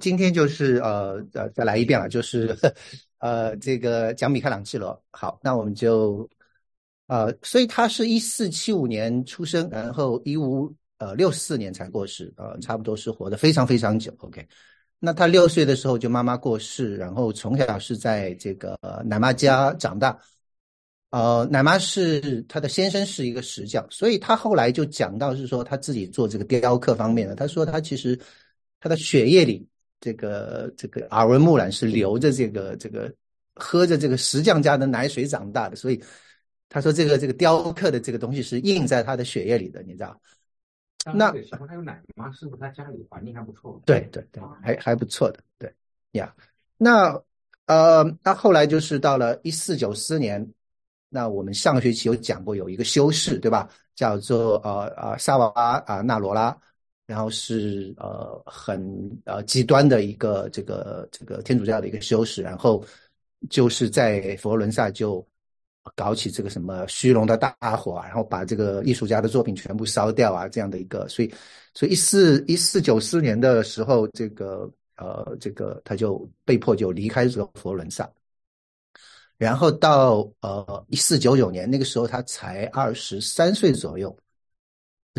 今天就是呃呃再来一遍了，就是呃这个讲米开朗基罗。好，那我们就呃，所以他是一四七五年出生，然后一五呃六四年才过世，呃，差不多是活得非常非常久。OK，那他六岁的时候就妈妈过世，然后从小是在这个奶妈家长大。呃，奶妈是他的先生是一个石匠，所以他后来就讲到是说他自己做这个雕刻方面的。他说他其实他的血液里这个这个耳闻目染是流着这个这个喝着这个石匠家的奶水长大的，所以他说这个这个雕刻的这个东西是印在他的血液里的，你知道？那时候他有奶妈，是不是他家里环境还不错？对对对，还还不错的，对呀。那呃，那后来就是到了一四九四年。那我们上个学期有讲过，有一个修士，对吧？叫做呃呃萨瓦啊纳罗拉，然后是呃很呃极端的一个这个这个天主教的一个修士，然后就是在佛罗伦萨就搞起这个什么虚荣的大火，然后把这个艺术家的作品全部烧掉啊，这样的一个，所以所以一四一四九四年的时候，这个呃这个他就被迫就离开这个佛罗伦萨。然后到呃一四九九年，那个时候他才二十三岁左右，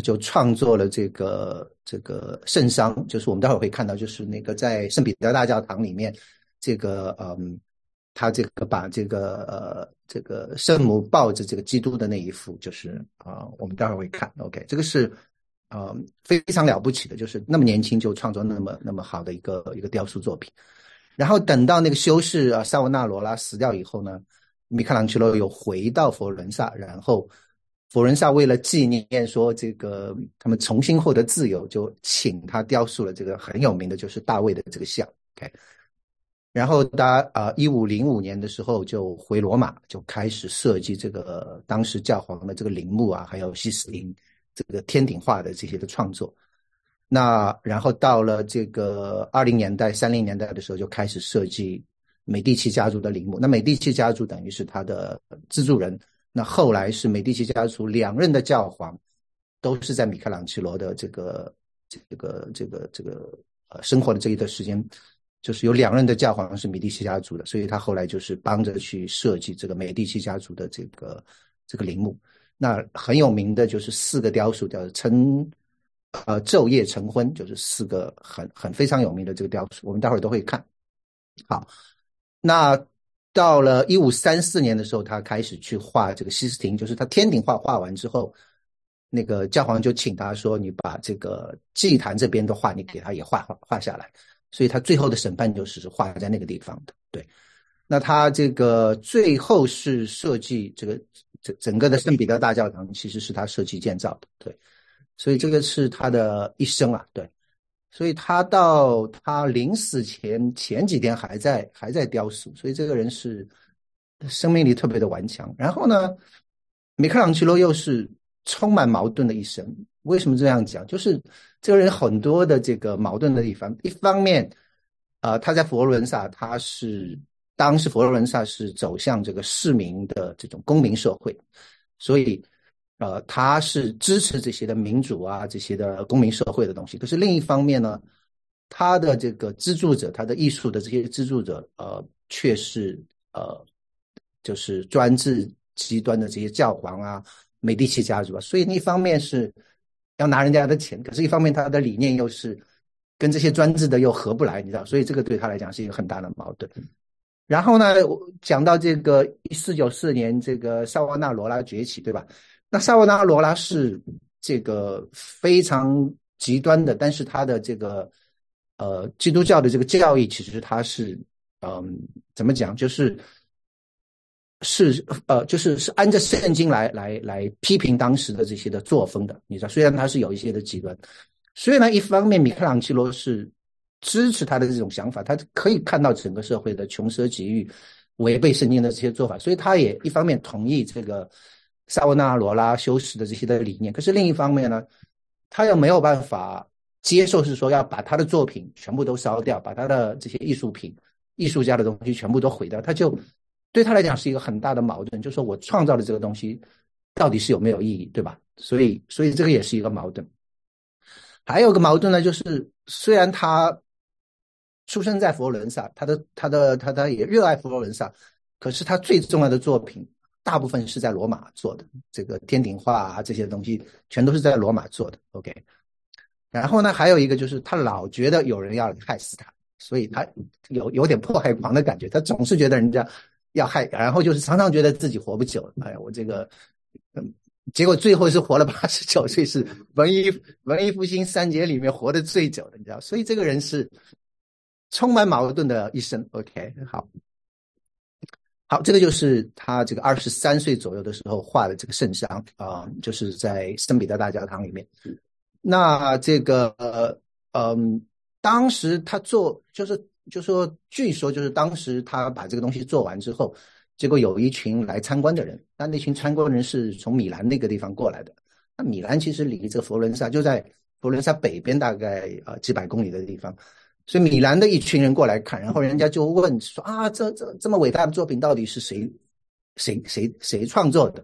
就创作了这个这个圣殇，就是我们待会儿会看到，就是那个在圣彼得大教堂里面，这个嗯，他这个把这个呃这个圣母抱着这个基督的那一幅，就是啊，我们待会儿会看，OK，这个是呃非常了不起的，就是那么年轻就创作那么那么好的一个一个雕塑作品。然后等到那个修士啊萨沃纳罗拉死掉以后呢，米开朗基罗又回到佛罗伦萨，然后佛伦萨为了纪念说这个他们重新获得自由，就请他雕塑了这个很有名的就是大卫的这个像。OK，然后他啊一五零五年的时候就回罗马，就开始设计这个当时教皇的这个陵墓啊，还有西斯廷这个天顶画的这些的创作。那然后到了这个二零年代、三零年代的时候，就开始设计美第奇家族的陵墓。那美第奇家族等于是他的资助人。那后来是美第奇家族两任的教皇，都是在米开朗基罗的这个这个这个这个呃生活的这一段时间，就是有两任的教皇是美第奇家族的，所以他后来就是帮着去设计这个美第奇家族的这个这个陵墓。那很有名的就是四个雕塑，叫成。呃，昼夜成婚就是四个很很非常有名的这个雕塑，我们待会儿都会看。好，那到了一五三四年的时候，他开始去画这个西斯廷，就是他天顶画画完之后，那个教皇就请他说：“你把这个祭坛这边的画，你给他也画画画下来。”所以他最后的审判就是画在那个地方的。对，那他这个最后是设计这个整整个的圣彼得大教堂，其实是他设计建造的。对。所以这个是他的一生啊，对，所以他到他临死前前几天还在还在雕塑，所以这个人是生命力特别的顽强。然后呢，米开朗基罗又是充满矛盾的一生。为什么这样讲？就是这个人很多的这个矛盾的地方。一方面，呃，他在佛罗伦萨，他是当时佛罗伦萨是走向这个市民的这种公民社会，所以。呃，他是支持这些的民主啊，这些的公民社会的东西。可是另一方面呢，他的这个资助者，他的艺术的这些资助者，呃，却是呃，就是专制极端的这些教皇啊、美第奇家族啊。所以一方面是要拿人家的钱，可是一方面他的理念又是跟这些专制的又合不来，你知道？所以这个对他来讲是一个很大的矛盾。然后呢，讲到这个一四九四年这个萨瓦纳罗拉崛起，对吧？那萨瓦纳罗拉是这个非常极端的，但是他的这个呃基督教的这个教义，其实他是嗯怎么讲，就是是呃就是是按照圣经来来来批评当时的这些的作风的，你知道，虽然他是有一些的极端，所以呢，一方面米开朗基罗是支持他的这种想法，他可以看到整个社会的穷奢极欲、违背圣经的这些做法，所以他也一方面同意这个。萨沃纳罗拉修饰的这些的理念，可是另一方面呢，他又没有办法接受，是说要把他的作品全部都烧掉，把他的这些艺术品、艺术家的东西全部都毁掉，他就对他来讲是一个很大的矛盾，就是说我创造的这个东西到底是有没有意义，对吧？所以，所以这个也是一个矛盾。还有个矛盾呢，就是虽然他出生在佛罗伦萨，他的他的他他也热爱佛罗伦萨，可是他最重要的作品大部分是在罗马做的，这个天顶画啊这些东西全都是在罗马做的。OK，然后呢，还有一个就是他老觉得有人要害死他，所以他有有点迫害狂的感觉，他总是觉得人家要害，然后就是常常觉得自己活不久了。哎呀，我这个嗯。结果最后是活了八十九岁，是文艺文艺复兴三杰里面活得最久的，你知道？所以这个人是充满矛盾的一生。OK，好，好，这个就是他这个二十三岁左右的时候画的这个圣像啊，就是在圣彼得大教堂里面。那这个呃嗯，当时他做就是就说，据说就是当时他把这个东西做完之后。结果有一群来参观的人，那那群参观人是从米兰那个地方过来的。那米兰其实离这个佛罗伦萨就在佛罗伦萨北边大概呃几百公里的地方，所以米兰的一群人过来看，然后人家就问说啊，这这这么伟大的作品到底是谁谁谁谁创作的？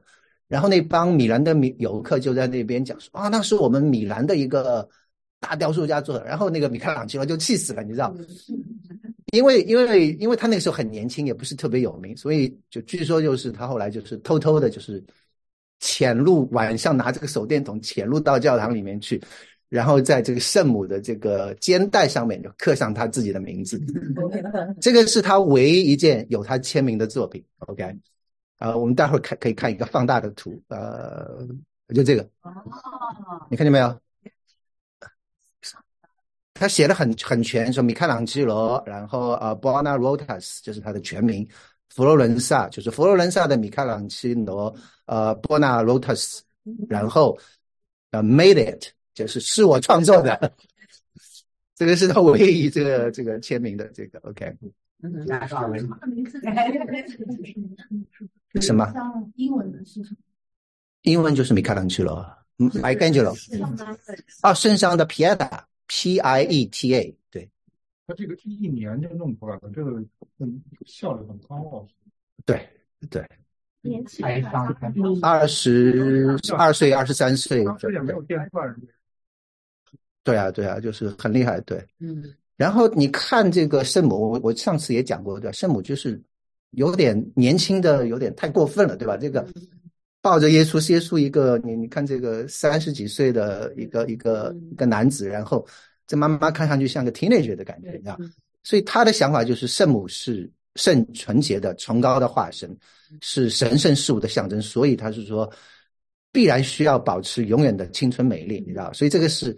然后那帮米兰的米游客就在那边讲说啊，那是我们米兰的一个大雕塑家做的。然后那个米开朗基罗就气死了，你知道。因为因为因为他那个时候很年轻，也不是特别有名，所以就据说就是他后来就是偷偷的，就是潜入晚上拿这个手电筒潜入到教堂里面去，然后在这个圣母的这个肩带上面就刻上他自己的名字。这个是他唯一一件有他签名的作品。OK，啊，我们待会儿看可以看一个放大的图，呃，就这个，你看见没有？他写的很很全，说米开朗基罗，然后呃，Buonarrota 就是他的全名，佛罗伦萨就是佛罗伦萨的米开朗基罗，呃，Buonarrota，然后呃，Made it 就是是我创作的，这个是他唯一这个这个签名的这个 OK。什么？英文的是 什么？英文就是米开朗基罗，Michelangelo。啊，圣上的 Pieta。P I E T A，对，他这个一年就弄出来了，这个嗯效率很高哦。对对，年轻二十二岁、二十三岁，这也没有电钻。对啊，对啊，就是很厉害，对。嗯。然后你看这个圣母，我我上次也讲过，对，圣母就是有点年轻的，有点太过分了，对吧？这个。抱着耶稣，耶稣一个你你看这个三十几岁的一个一个一个男子，然后这妈妈看上去像个 teenager 的感觉，你知道？所以他的想法就是圣母是圣纯洁的崇高的化身，是神圣事物的象征，所以他是说必然需要保持永远的青春美丽，你知道？所以这个是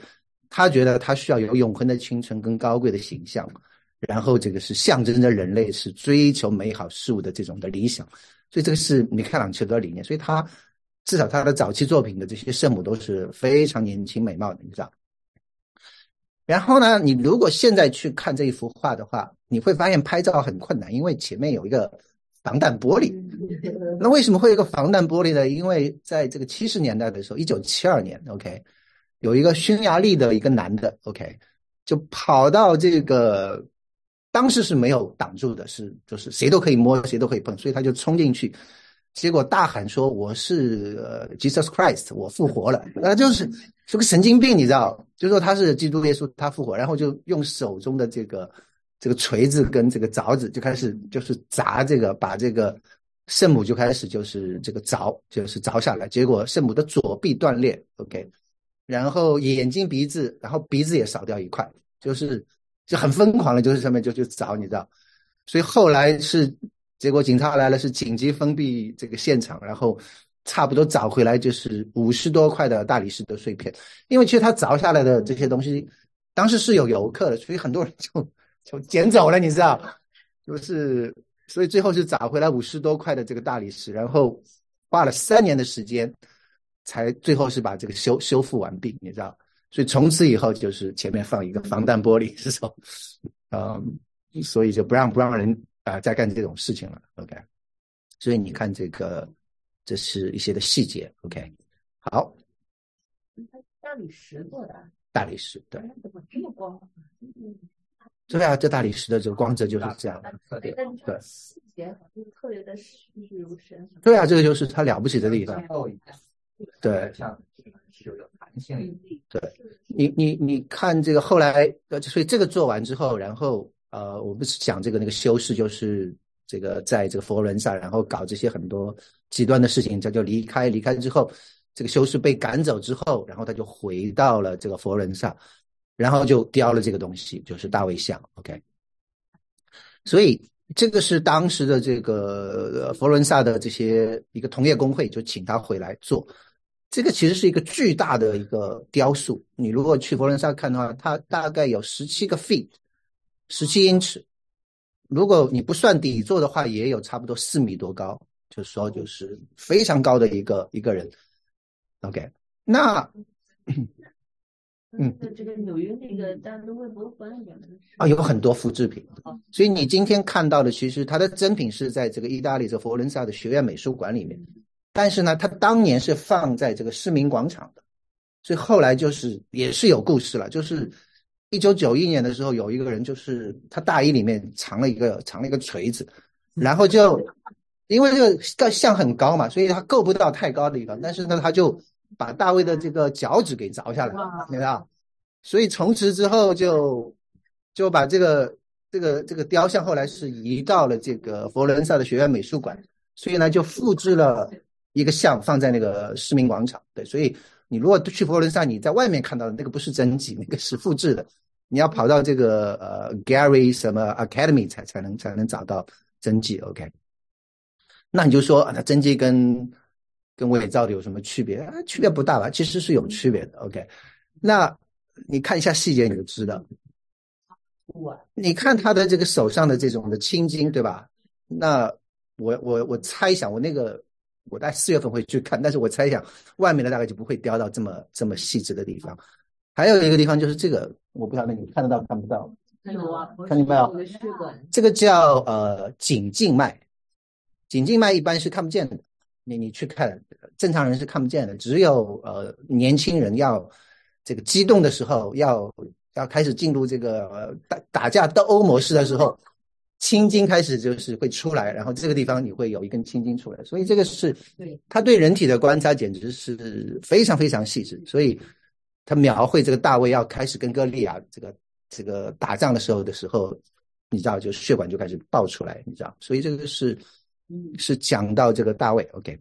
他觉得他需要有永恒的青春跟高贵的形象，然后这个是象征着人类是追求美好事物的这种的理想。所以这个是米开朗基罗的理念，所以他至少他的早期作品的这些圣母都是非常年轻美貌的，你知道。然后呢，你如果现在去看这一幅画的话，你会发现拍照很困难，因为前面有一个防弹玻璃。那为什么会有一个防弹玻璃呢？因为在这个七十年代的时候，一九七二年，OK，有一个匈牙利的一个男的，OK，就跑到这个。当时是没有挡住的，是就是谁都可以摸，谁都可以碰，所以他就冲进去，结果大喊说：“我是呃 Jesus Christ，我复活了。”那就是是个神经病，你知道？就说他是基督耶稣，他复活，然后就用手中的这个这个锤子跟这个凿子就开始就是砸这个，把这个圣母就开始就是这个凿，就是凿下来，结果圣母的左臂断裂，OK，然后眼睛、鼻子，然后鼻子也少掉一块，就是。就很疯狂了，就是上面就去找，你知道，所以后来是结果警察来了，是紧急封闭这个现场，然后差不多找回来就是五十多块的大理石的碎片，因为其实他凿下来的这些东西，当时是有游客的，所以很多人就就捡走了，你知道，就是所以最后是找回来五十多块的这个大理石，然后花了三年的时间，才最后是把这个修修复完毕，你知道。所以从此以后就是前面放一个防弹玻璃，是说，嗯，所以就不让不让人啊再干这种事情了。OK，所以你看这个，这是一些的细节。OK，好。大理石做的。大理石，对。怎么这么光？对啊，这大理石的这个光泽就是这样的。特点。对。细节就是特别的栩栩如生。对啊，这个就是它了不起的地方。对。像是有弹性。对。你你你看这个后来呃，所以这个做完之后，然后呃，我不是讲这个那个修士，就是这个在这个佛罗伦萨，然后搞这些很多极端的事情，他就离开，离开之后，这个修士被赶走之后，然后他就回到了这个佛罗伦萨，然后就雕了这个东西，就是大卫像，OK。所以这个是当时的这个佛罗伦萨的这些一个同业工会就请他回来做。这个其实是一个巨大的一个雕塑。你如果去佛罗伦萨看的话，它大概有十七个 feet，十七英尺。如果你不算底座的话，也有差不多四米多高。就是说，就是非常高的一个一个人。OK，那嗯，这个纽约那个大都会博物馆里面啊，有很多复制品。所以你今天看到的，其实它的真品是在这个意大利这佛罗伦萨的学院美术馆里面。但是呢，他当年是放在这个市民广场的，所以后来就是也是有故事了。就是一九九一年的时候，有一个人就是他大衣里面藏了一个藏了一个锤子，然后就因为这个像很高嘛，所以他够不到太高的地方。但是呢，他就把大卫的这个脚趾给凿下来，对吧？所以从此之后就就把这个这个这个雕像后来是移到了这个佛罗伦萨的学院美术馆，所以呢就复制了。一个像放在那个市民广场，对，所以你如果去佛罗伦萨，你在外面看到的那个不是真迹，那个是复制的，你要跑到这个呃 Gary 什么 Academy 才才能才能找到真迹，OK？那你就说啊，那真迹跟跟伪造的有什么区别啊？区别不大吧？其实是有区别的，OK？那你看一下细节你就知道，你看他的这个手上的这种的青筋，对吧？那我我我猜想我那个。我在四月份会去看，但是我猜想外面的大概就不会雕到这么这么细致的地方。还有一个地方就是这个，我不晓得你看得到看不到？有啊，看见没有？这个叫呃颈静脉，颈静脉一般是看不见的。你你去看，正常人是看不见的，只有呃年轻人要这个激动的时候，要要开始进入这个打打架斗殴模式的时候。青筋开始就是会出来，然后这个地方你会有一根青筋出来，所以这个是对他对人体的观察简直是非常非常细致。所以他描绘这个大卫要开始跟歌利亚这个这个打仗的时候的时候，你知道，就是血管就开始爆出来，你知道，所以这个是是讲到这个大卫，OK。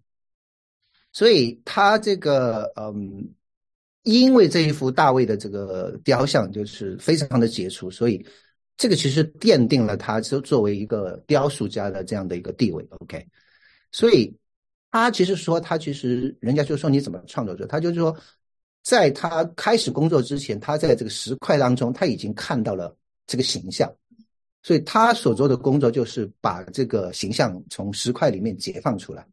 所以他这个嗯，因为这一幅大卫的这个雕像就是非常的杰出，所以。这个其实奠定了他就作为一个雕塑家的这样的一个地位，OK。所以他其实说，他其实人家就说你怎么创作者，他就是说，在他开始工作之前，他在这个石块当中他已经看到了这个形象，所以他所做的工作就是把这个形象从石块里面解放出来。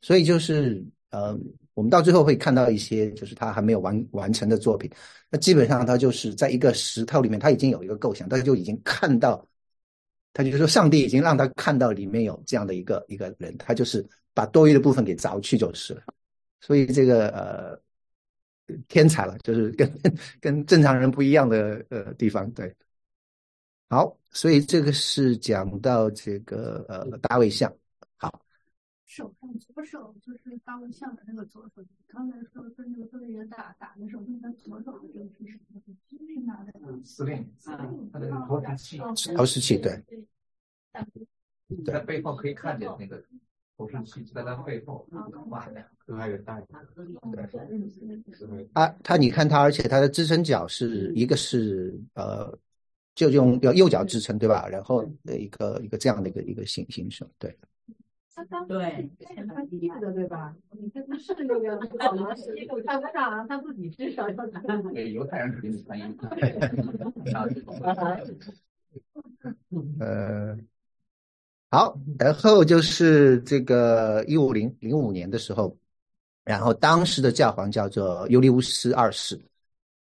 所以就是呃。我们到最后会看到一些，就是他还没有完完成的作品。那基本上他就是在一个石头里面，他已经有一个构想，他就已经看到，他就说上帝已经让他看到里面有这样的一个一个人，他就是把多余的部分给凿去就是了。所以这个呃，天才了，就是跟跟正常人不一样的呃地方。对，好，所以这个是讲到这个呃大卫像。手上左手就是大卫像的那个左手，刚才说跟那个分队员打打的时候，那个左手的这个是什么？是拿的司令，他的投石器，投石器对。在背后可以看见那个投石器，在他背后，哇，可爱的大对。啊，他你看他，而且他的支撑脚是一个是呃，就用要右脚支撑对吧？然后的一个一个这样的一个一个形形式，对。对，穿衣服的对吧？你看他是那个，看不上，他自己至少要穿。对，犹太人肯定是穿衣服。呃，好，然后就是这个一五零零五年的时候，然后当时的教皇叫做尤利乌斯二世，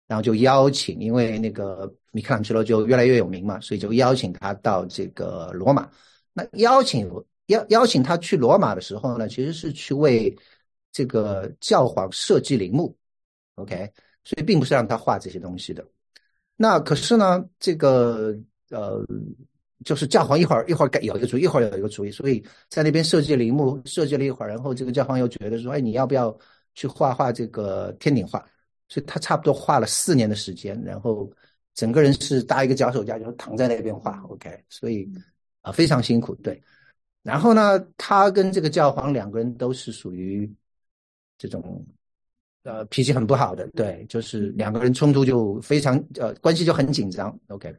然后就邀请，因为那个米开朗基罗就越来越有名嘛，所以就邀请他到这个罗马。那邀请。邀邀请他去罗马的时候呢，其实是去为这个教皇设计陵墓，OK，所以并不是让他画这些东西的。那可是呢，这个呃，就是教皇一会儿一会儿改有一个主意，一会儿有一个主意，所以在那边设计陵墓设计了一会儿，然后这个教皇又觉得说，哎，你要不要去画画这个天顶画？所以他差不多画了四年的时间，然后整个人是搭一个脚手架，就是躺在那边画，OK，所以啊非常辛苦，对。然后呢，他跟这个教皇两个人都是属于这种呃脾气很不好的，对，就是两个人冲突就非常呃关系就很紧张，OK。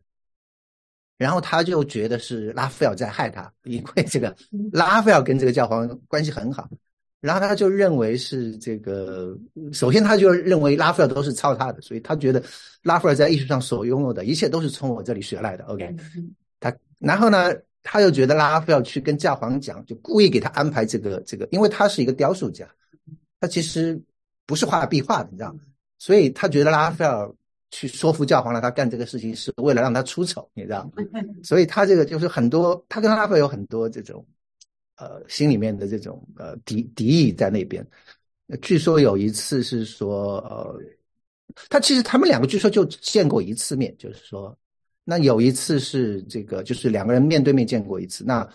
然后他就觉得是拉斐尔在害他，因为这个拉斐尔跟这个教皇关系很好。然后他就认为是这个，首先他就认为拉斐尔都是抄他的，所以他觉得拉斐尔在艺术上所拥有的一切都是从我这里学来的。OK，他然后呢，他又觉得拉斐尔去跟教皇讲，就故意给他安排这个这个，因为他是一个雕塑家，他其实不是画壁画的，你知道，所以他觉得拉斐尔去说服教皇让他干这个事情是为了让他出丑，你知道，所以他这个就是很多，他跟拉斐尔有很多这种。呃，心里面的这种呃敌敌意在那边。据说有一次是说，呃，他其实他们两个据说就见过一次面，就是说，那有一次是这个，就是两个人面对面见过一次。那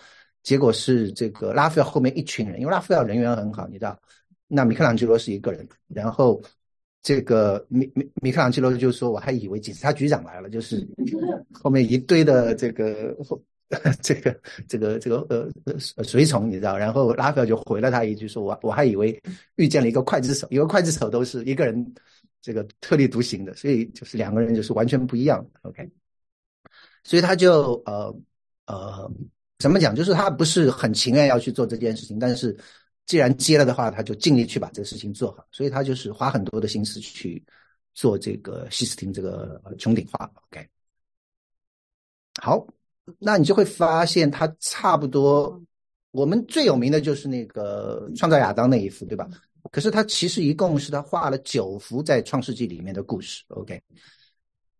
结果是这个拉斐尔后面一群人，因为拉斐尔人缘很好，你知道，那米开朗基罗是一个人，然后这个米米米开朗基罗就说，我还以为警察局长来了，就是后面一堆的这个。这个这个这个呃随从你知道，然后拉斐尔就回了他一句说：“我我还以为遇见了一个刽子手，因为刽子手都是一个人这个特立独行的，所以就是两个人就是完全不一样。”OK，所以他就呃呃怎么讲，就是他不是很情愿要去做这件事情，但是既然接了的话，他就尽力去把这个事情做好，所以他就是花很多的心思去做这个西斯汀这个穹顶画。OK，好。那你就会发现，他差不多，我们最有名的就是那个创造亚当那一幅，对吧？可是他其实一共是他画了九幅在创世纪里面的故事。OK，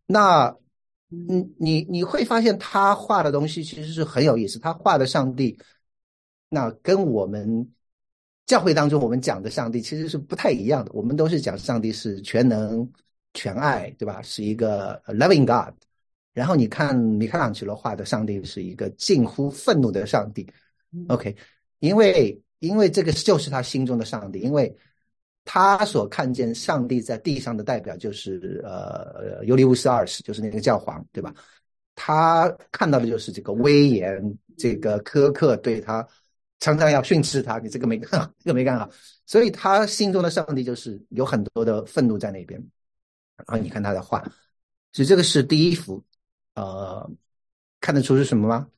那，你你你会发现他画的东西其实是很有意思。他画的上帝，那跟我们教会当中我们讲的上帝其实是不太一样的。我们都是讲上帝是全能、全爱，对吧？是一个 loving God。然后你看米开朗基罗画的上帝是一个近乎愤怒的上帝，OK，因为因为这个就是他心中的上帝，因为他所看见上帝在地上的代表就是呃尤利乌斯二世，就是那个教皇，对吧？他看到的就是这个威严，这个苛刻，对他常常要训斥他，你这个没干好，这个没干好，所以他心中的上帝就是有很多的愤怒在那边。然后你看他的画，所以这个是第一幅。呃，看得出是什么吗？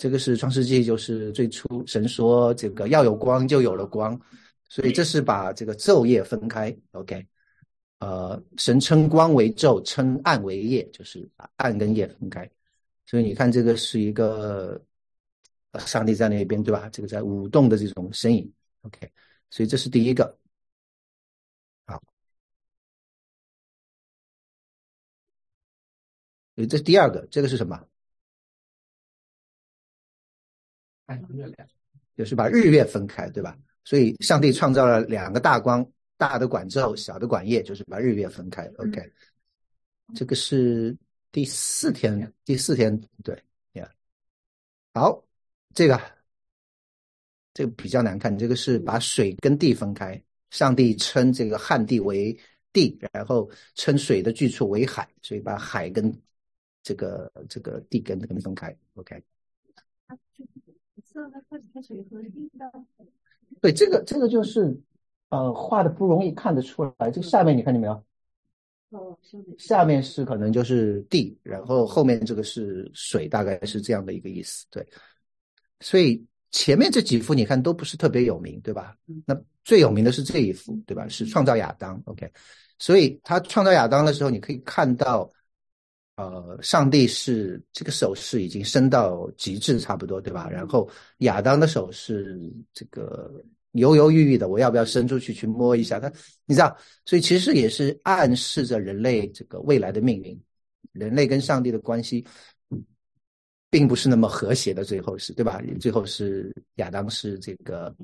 这个是创世纪，就是最初神说这个要有光，就有了光，所以这是把这个昼夜分开。OK，呃，神称光为昼，称暗为夜，就是把暗跟夜分开。所以你看，这个是一个上帝在那边，对吧？这个在舞动的这种身影。OK，所以这是第一个。好，所以这是第二个，这个是什么？月亮，就是把日月分开，对吧？所以上帝创造了两个大光，大的管昼，小的管夜，就是把日月分开。OK，这个是第四天，第四天，对呀。好，这个这个比较难看，这个是把水跟地分开。上帝称这个旱地为地，然后称水的去处为海，所以把海跟这个这个地跟跟分开，OK。对，这个这个就是呃画的不容易看得出来。这个下面你看见没有？哦，下面是可能就是地，然后后面这个是水，大概是这样的一个意思。对，所以前面这几幅你看都不是特别有名，对吧？那最有名的是这一幅，对吧？是创造亚当，OK。所以他创造亚当的时候，你可以看到。呃，上帝是这个手势已经伸到极致，差不多对吧？然后亚当的手是这个犹犹豫豫的，我要不要伸出去去摸一下？他你知道，所以其实也是暗示着人类这个未来的命运。人类跟上帝的关系并不是那么和谐的，最后是对吧？最后是亚当是这个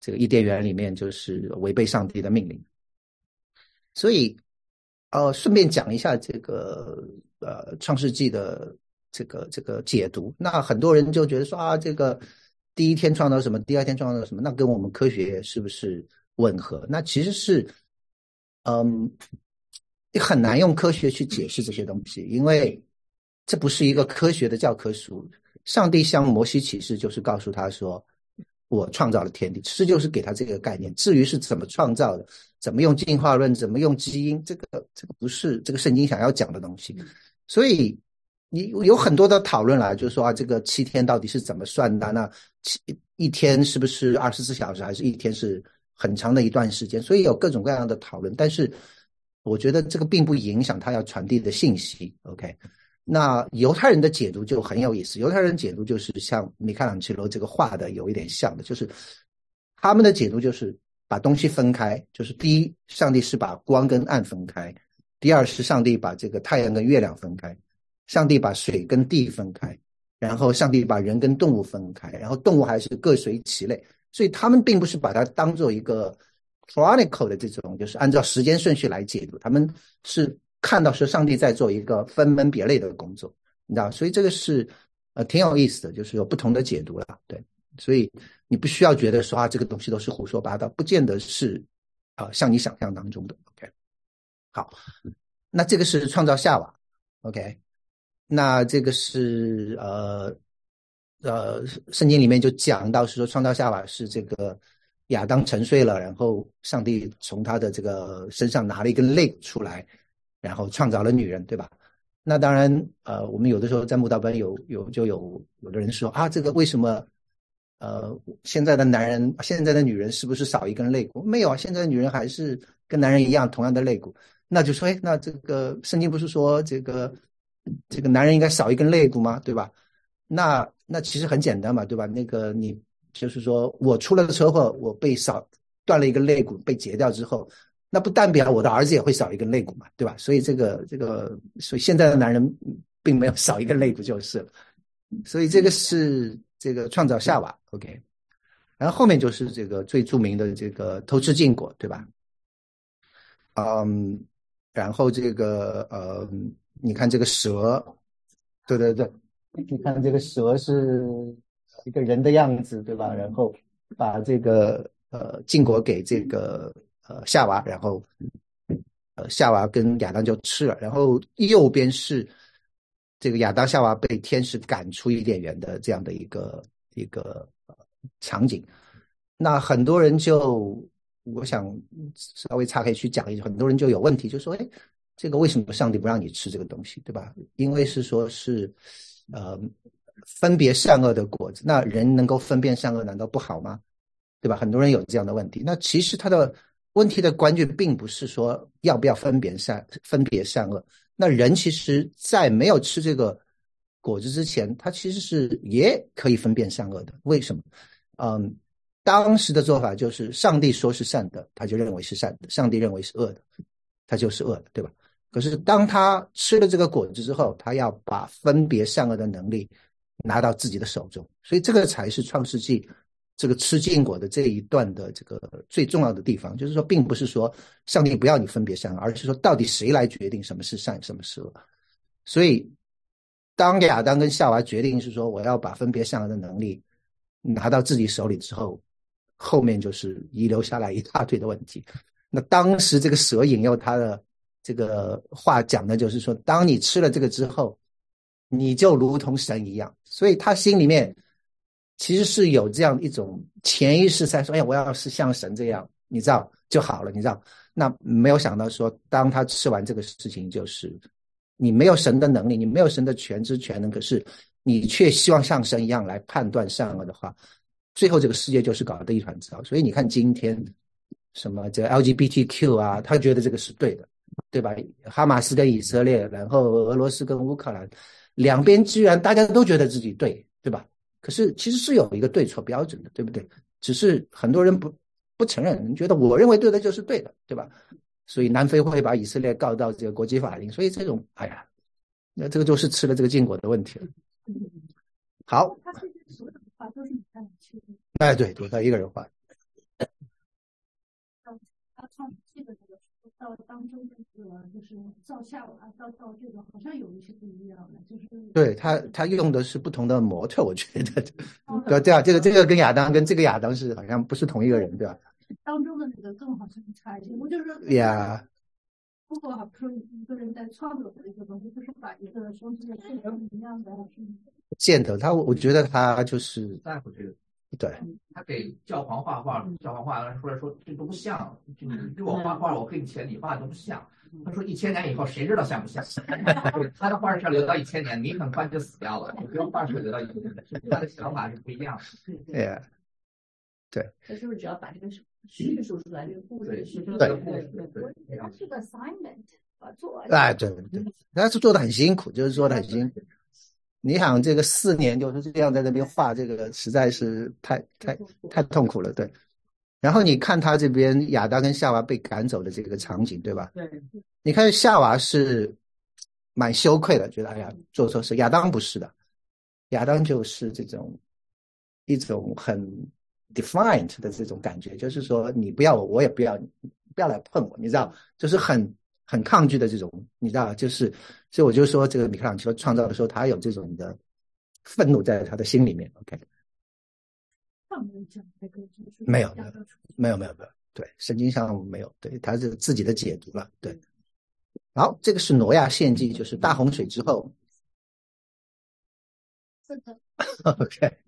这个伊甸园里面就是违背上帝的命令，所以。呃，顺便讲一下这个呃《创世纪》的这个这个解读。那很多人就觉得说啊，这个第一天创造什么，第二天创造什么，那跟我们科学是不是吻合？那其实是嗯，你很难用科学去解释这些东西，因为这不是一个科学的教科书。上帝向摩西启示，就是告诉他说：“我创造了天地。”其实就是给他这个概念。至于是怎么创造的，怎么用进化论，怎么用基因，这个这个不是这个圣经想要讲的东西。所以你有很多的讨论啦，就是说啊，这个七天到底是怎么算的？那七一天是不是二十四小时，还是一天是很长的一段时间？所以有各种各样的讨论。但是我觉得这个并不影响他要传递的信息。OK。那犹太人的解读就很有意思。犹太人解读就是像米开朗基罗这个画的有一点像的，就是他们的解读就是把东西分开，就是第一，上帝是把光跟暗分开；第二是上帝把这个太阳跟月亮分开，上帝把水跟地分开，然后上帝把人跟动物分开，然后动物还是各随其类。所以他们并不是把它当做一个 chronicle 的这种，就是按照时间顺序来解读，他们是。看到是上帝在做一个分门别类的工作，你知道，所以这个是呃挺有意思的，就是有不同的解读了，对，所以你不需要觉得说啊这个东西都是胡说八道，不见得是啊像你想象当中的，OK，好，那这个是创造夏娃，OK，那这个是呃呃圣经里面就讲到是说创造夏娃是这个亚当沉睡了，然后上帝从他的这个身上拿了一根肋出来。然后创造了女人，对吧？那当然，呃，我们有的时候在木道班有有就有有的人说啊，这个为什么？呃，现在的男人，现在的女人是不是少一根肋骨？没有啊，现在的女人还是跟男人一样同样的肋骨。那就说，哎，那这个圣经不是说这个这个男人应该少一根肋骨吗？对吧？那那其实很简单嘛，对吧？那个你就是说我出了车祸，我被少断了一根肋骨，被截掉之后。那不代表我的儿子也会少一根肋骨嘛，对吧？所以这个这个，所以现在的男人并没有少一根肋骨就是了。所以这个是这个创造夏娃，OK。然后后面就是这个最著名的这个偷吃禁果，对吧？嗯，然后这个呃，你看这个蛇，对对对，你看这个蛇是一个人的样子，对吧？然后把这个呃禁果给这个。呃，夏娃，然后，呃，夏娃跟亚当就吃了，然后右边是这个亚当夏娃被天使赶出伊甸园的这样的一个一个场景。那很多人就，我想稍微岔开去讲一句，很多人就有问题，就说，哎，这个为什么上帝不让你吃这个东西，对吧？因为是说是，呃，分别善恶的果子，那人能够分辨善恶，难道不好吗？对吧？很多人有这样的问题。那其实他的。问题的关键并不是说要不要分别善分别善恶，那人其实在没有吃这个果子之前，他其实是也可以分辨善恶的。为什么？嗯，当时的做法就是上帝说是善的，他就认为是善的；上帝认为是恶的，他就是恶的，对吧？可是当他吃了这个果子之后，他要把分别善恶的能力拿到自己的手中，所以这个才是创世纪。这个吃禁果的这一段的这个最重要的地方，就是说，并不是说上帝不要你分别善恶，而是说到底谁来决定什么是善，什么是恶。所以，当亚当跟夏娃决定是说我要把分别善恶的能力拿到自己手里之后，后面就是遗留下来一大堆的问题。那当时这个蛇引诱他的这个话讲的就是说，当你吃了这个之后，你就如同神一样。所以他心里面。其实是有这样一种潜意识在说：“哎呀，我要是像神这样，你知道就好了。”你知道，那没有想到说，当他吃完这个事情，就是你没有神的能力，你没有神的全知全能，可是你却希望像神一样来判断善恶的话，最后这个世界就是搞得一团糟。所以你看今天什么这 LGBTQ 啊，他觉得这个是对的，对吧？哈马斯跟以色列，然后俄罗斯跟乌克兰，两边居然大家都觉得自己对，对吧？可是其实是有一个对错标准的，对不对？只是很多人不不承认，觉得我认为对的就是对的，对吧？所以南非会把以色列告到这个国际法庭。所以这种，哎呀，那这个就是吃了这个禁果的问题了。好。都是你看去。哎，对，都他一个人画。他唱这个。到当中这个就是照相啊，到到这个好像有一些不一样的，就是对他他用的是不同的模特，我觉得 对对啊，这个这个跟亚当跟这个亚当是好像不是同一个人，对吧？当中的那个更好像差一些。我就是说，呀，如果好说一个人在创作的一个东西，就是把一个东西的性格不一样的，见得他，我觉得他就是在乎这个。对，他给教皇画画，教皇画完出来说这都不像，就你给我画画，我给你钱，你画的都不像。他说一千年以后谁知道像不像？他的画是要留到一千年，你很快就死掉了。你不用画是留到一千年，他的想法是不一样的。对呀，对。他是不是只要把这个叙述出来，这个故事叙述对对对，他是个 assignment 啊，做哎，对对，他是做的很辛苦，就是做的很辛苦。你想这个四年就是这样在那边画，这个实在是太太太痛苦了，对。然后你看他这边亚当跟夏娃被赶走的这个场景，对吧？对。你看夏娃是蛮羞愧的，觉得哎呀做错事。亚当不是的，亚当就是这种一种很 defiant 的这种感觉，就是说你不要我，我也不要你，不要来碰我，你知道，就是很。很抗拒的这种，你知道，就是，所以我就说，这个米开朗基罗创造的时候，他有这种的愤怒在他的心里面。OK，没有，没有，没有，没有，没有，对，圣经上没有，对，他是自己的解读了，对。好，这个是挪亚献祭，就是大洪水之后。是的。OK，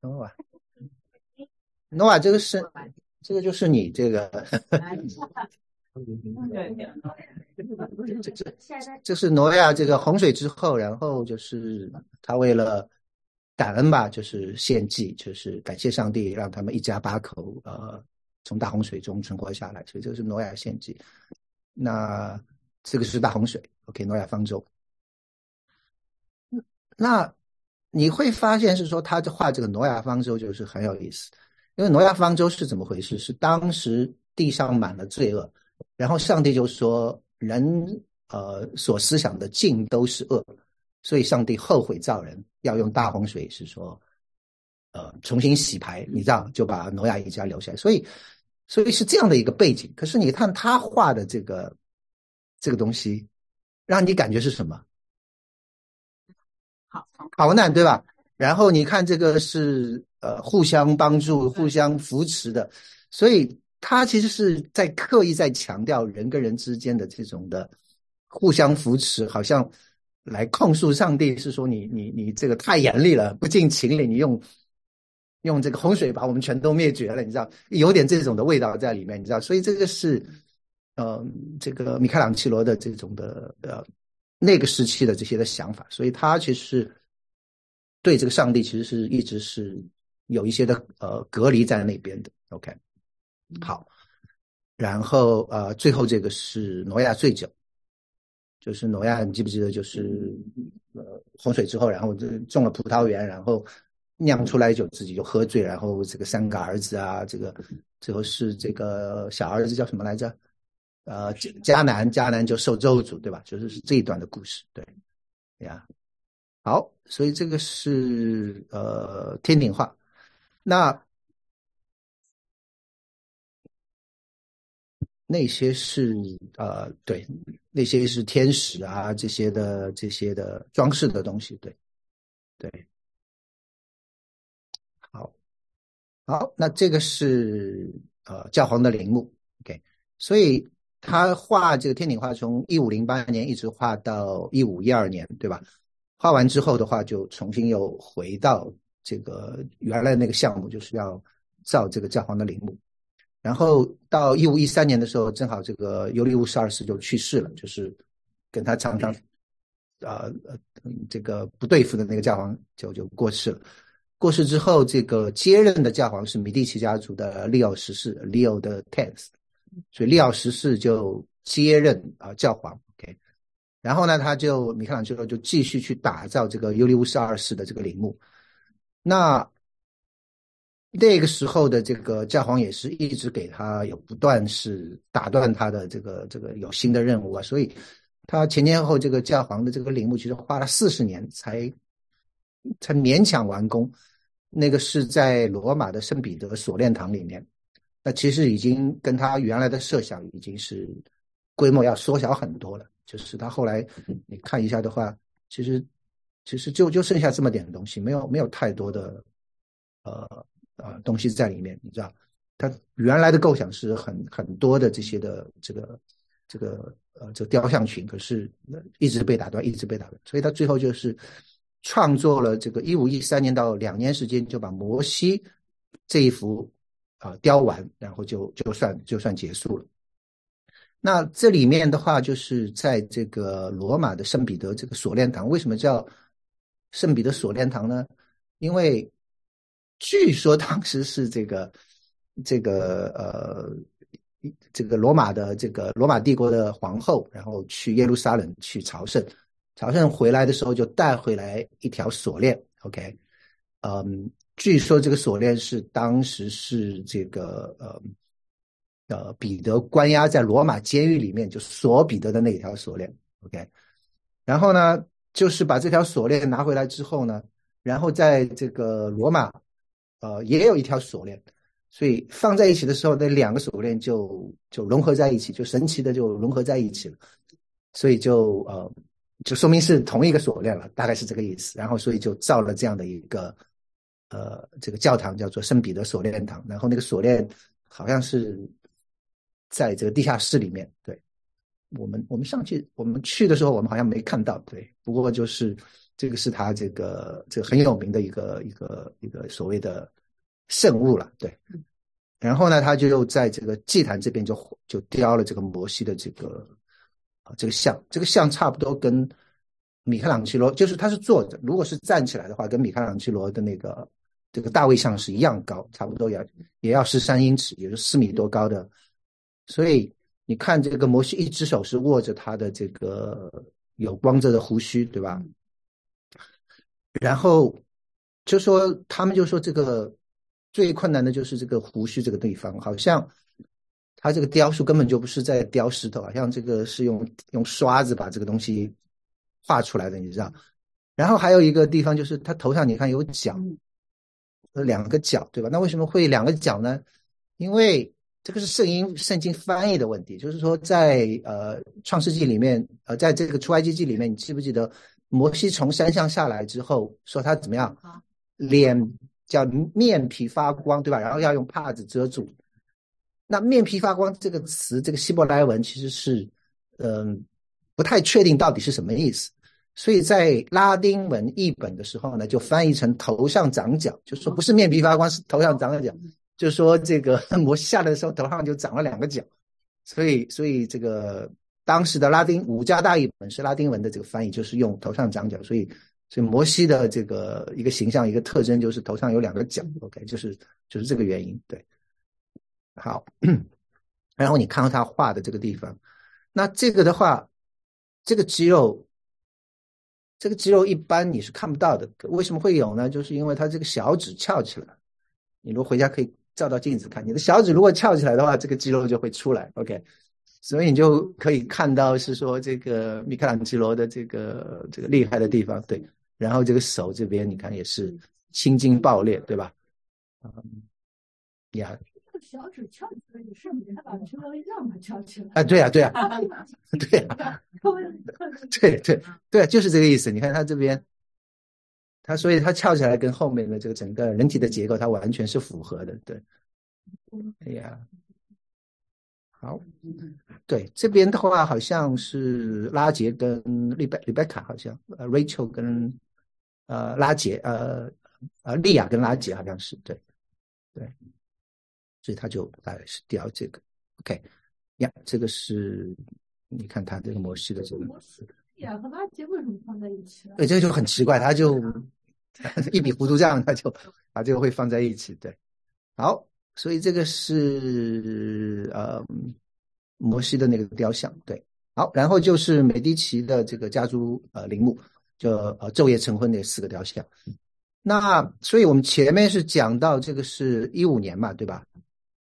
挪瓦，挪瓦，这个是，这个就是你这个。这这这是挪亚这个洪水之后，然后就是他为了感恩吧，就是献祭，就是感谢上帝让他们一家八口呃从大洪水中存活下来，所以这个是挪亚献祭。那这个是大洪水，OK，挪亚方舟。那你会发现是说他画这个挪亚方舟就是很有意思，因为挪亚方舟是怎么回事？是当时地上满了罪恶。然后上帝就说：“人呃所思想的尽都是恶，所以上帝后悔造人，要用大洪水，是说呃重新洗牌，你这样就把挪亚一家留下来。所以，所以是这样的一个背景。可是你看他画的这个这个东西，让你感觉是什么？好，好难对吧？然后你看这个是呃互相帮助、互相扶持的，所以。他其实是在刻意在强调人跟人之间的这种的互相扶持，好像来控诉上帝是说你你你这个太严厉了，不近情理，你用用这个洪水把我们全都灭绝了，你知道有点这种的味道在里面，你知道，所以这个是呃这个米开朗基罗的这种的呃那个时期的这些的想法，所以他其实是对这个上帝其实是一直是有一些的呃隔离在那边的，OK。好，然后呃，最后这个是挪亚醉酒，就是挪亚，你记不记得？就是呃，洪水之后，然后这种了葡萄园，然后酿出来酒，自己就喝醉，然后这个三个儿子啊，这个最后是这个小儿子叫什么来着？呃，迦南，迦南就受咒诅，对吧？就是是这一段的故事，对呀。好，所以这个是呃天顶画，那。那些是呃，对，那些是天使啊，这些的这些的装饰的东西，对，对，好，好，那这个是呃教皇的陵墓，OK，所以他画这个天顶画从一五零八年一直画到一五一二年，对吧？画完之后的话，就重新又回到这个原来那个项目，就是要造这个教皇的陵墓。然后到一五一三年的时候，正好这个尤利乌斯二世就去世了，就是跟他常常啊呃这个不对付的那个教皇就就过世了。过世之后，这个接任的教皇是米蒂奇家族的利奥十世 （Leo the Tenth），所以利奥十世就接任啊教皇。OK，然后呢，他就米开朗基罗就继续去打造这个尤利乌斯二世的这个陵墓。那那个时候的这个教皇也是一直给他有不断是打断他的这个这个有新的任务啊，所以他前前后后这个教皇的这个陵墓其实花了四十年才才勉强完工。那个是在罗马的圣彼得锁链堂里面，那其实已经跟他原来的设想已经是规模要缩小很多了。就是他后来你看一下的话，其实其实就就剩下这么点东西，没有没有太多的呃。啊，东西在里面，你知道？他原来的构想是很很多的这些的这个这个呃这雕像群，可是一直被打断，一直被打断，所以他最后就是创作了这个一五一三年到两年时间就把摩西这一幅啊雕完，然后就就算就算结束了。那这里面的话，就是在这个罗马的圣彼得这个锁链堂，为什么叫圣彼得锁链堂呢？因为据说当时是这个这个呃这个罗马的这个罗马帝国的皇后，然后去耶路撒冷去朝圣，朝圣回来的时候就带回来一条锁链。OK，嗯，据说这个锁链是当时是这个呃。呃，彼得关押在罗马监狱里面，就锁彼得的那条锁链，OK。然后呢，就是把这条锁链拿回来之后呢，然后在这个罗马，呃，也有一条锁链，所以放在一起的时候，那两个锁链就就融合在一起，就神奇的就融合在一起了。所以就呃，就说明是同一个锁链了，大概是这个意思。然后所以就造了这样的一个呃这个教堂，叫做圣彼得锁链堂。然后那个锁链好像是。在这个地下室里面，对我们我们上去我们去的时候，我们好像没看到，对。不过就是这个是他这个这个很有名的一个一个一个所谓的圣物了，对。然后呢，他就在这个祭坛这边就就雕了这个摩西的这个啊这个像，这个像差不多跟米开朗基罗，就是他是坐着，如果是站起来的话，跟米开朗基罗的那个这个大卫像是一样高，差不多要也要十三英尺，也就四米多高的。所以你看，这个摩西一只手是握着他的这个有光泽的胡须，对吧？然后就说他们就说这个最困难的就是这个胡须这个地方，好像他这个雕塑根本就不是在雕石头，好像这个是用用刷子把这个东西画出来的，你知道？然后还有一个地方就是他头上你看有角，两个角，对吧？那为什么会两个角呢？因为这个是圣经圣经翻译的问题，就是说在呃创世纪里面，呃在这个出埃及记里面，你记不记得摩西从山上下来之后，说他怎么样？脸叫面皮发光，对吧？然后要用帕子遮住。那面皮发光这个词，这个希伯来文其实是嗯不太确定到底是什么意思，所以在拉丁文译本的时候呢，就翻译成头上长角，就说不是面皮发光，是头上长了角。就说这个 摩西下来的时候头上就长了两个角，所以所以这个当时的拉丁五家大译本是拉丁文的这个翻译，就是用头上长角，所以所以摩西的这个一个形象一个特征就是头上有两个角，OK，就是就是这个原因，对。好，然后你看到他画的这个地方，那这个的话，这个肌肉，这个肌肉一般你是看不到的，为什么会有呢？就是因为他这个小指翘起来，你如果回家可以。照到镜子看，你的小指如果翘起来的话，这个肌肉就会出来。OK，所以你就可以看到是说这个米开朗基罗的这个这个厉害的地方。对，然后这个手这边你看也是青筋爆裂，对吧？嗯，呀，小指翘起来也是米开朗基罗让他翘起来。啊，对呀，对 呀，对呀，对对对，就是这个意思。你看他这边。他所以他翘起来跟后面的这个整个人体的结构，它完全是符合的，对。哎呀，好，对这边的话，好像是拉杰跟丽贝丽贝卡，好像呃，Rachel 跟呃拉杰，呃呃莉亚跟拉杰好像是对，对，所以他就大概是雕这个，OK，呀，这个是你看他这个模式的这个。莉亚和拉杰为什么放在一起？对，这个就很奇怪，他就。一笔糊涂账，他就把这个会放在一起。对，好，所以这个是呃摩西的那个雕像。对，好，然后就是美第奇的这个家族呃陵墓，就呃昼夜成婚那四个雕像。那所以我们前面是讲到这个是一五年嘛，对吧？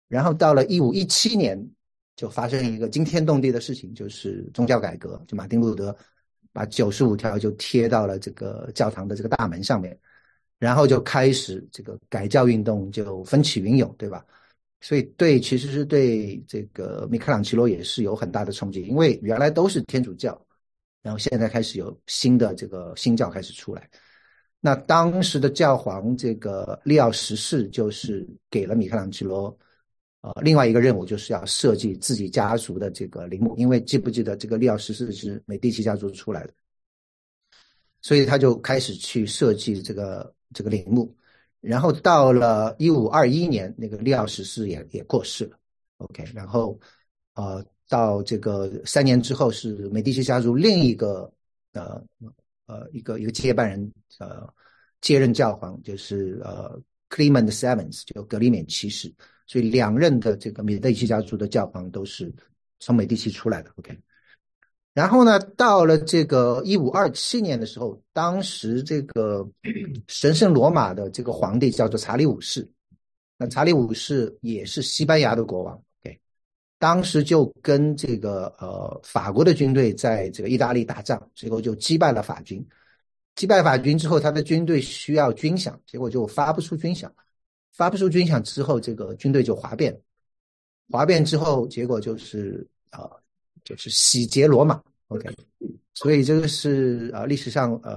然后到了一五一七年，就发生一个惊天动地的事情，就是宗教改革，就马丁路德。把九十五条就贴到了这个教堂的这个大门上面，然后就开始这个改教运动就风起云涌，对吧？所以对，其实是对这个米开朗基罗也是有很大的冲击，因为原来都是天主教，然后现在开始有新的这个新教开始出来。那当时的教皇这个利奥十世就是给了米开朗基罗呃，另外一个任务就是要设计自己家族的这个陵墓，因为记不记得这个利奥十四是美第奇家族出来的，所以他就开始去设计这个这个陵墓。然后到了一五二一年，那个利奥十四也也过世了。OK，然后呃，到这个三年之后是美第奇家族另一个呃呃一个一个接班人呃接任教皇，就是呃 Clement Seventh，就格里勉七世。所以两任的这个美第奇家族的教皇都是从美第奇出来的，OK。然后呢，到了这个一五二七年的时候，当时这个 神圣罗马的这个皇帝叫做查理五世，那查理五世也是西班牙的国王，OK。当时就跟这个呃法国的军队在这个意大利打仗，结果就击败了法军。击败法军之后，他的军队需要军饷，结果就发不出军饷。发不出军饷之后，这个军队就哗变，哗变之后，结果就是啊，就是洗劫罗马。OK，所以这个是啊历史上呃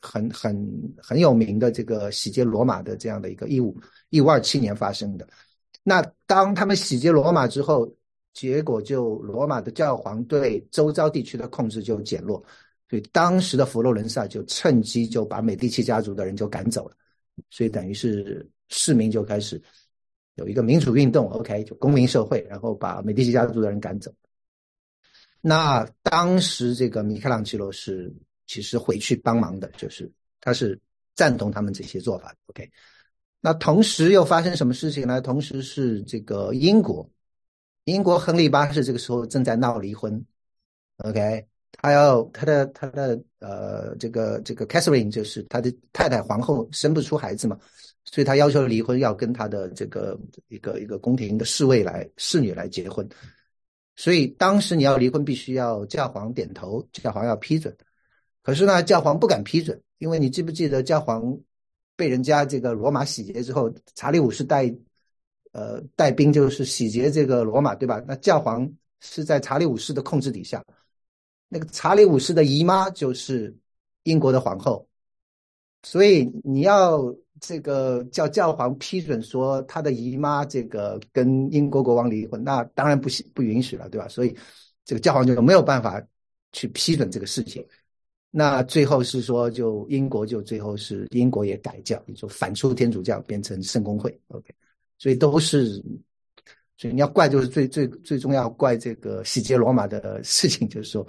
很很很有名的这个洗劫罗马的这样的一个一五一五二七年发生的。那当他们洗劫罗马之后，结果就罗马的教皇对周遭地区的控制就减弱，所以当时的佛罗伦萨就趁机就把美第奇家族的人就赶走了，所以等于是。市民就开始有一个民主运动，OK，就公民社会，然后把美第奇家族的人赶走。那当时这个米开朗基罗是其实回去帮忙的，就是他是赞同他们这些做法，OK。那同时又发生什么事情呢？同时是这个英国，英国亨利八世这个时候正在闹离婚，OK，他要他的他的呃这个这个 Catherine 就是他的太太皇后生不出孩子嘛。所以他要求离婚，要跟他的这个一个一个宫廷的侍卫来侍女来结婚。所以当时你要离婚，必须要教皇点头，教皇要批准。可是呢，教皇不敢批准，因为你记不记得教皇被人家这个罗马洗劫之后，查理五世带呃带兵就是洗劫这个罗马，对吧？那教皇是在查理五世的控制底下，那个查理五世的姨妈就是英国的皇后，所以你要。这个叫教皇批准说他的姨妈这个跟英国国王离婚，那当然不行不允许了，对吧？所以这个教皇就没有办法去批准这个事情。那最后是说，就英国就最后是英国也改教，就反出天主教，变成圣公会。OK，所以都是，所以你要怪就是最最最重要怪这个洗劫罗马的事情，就是说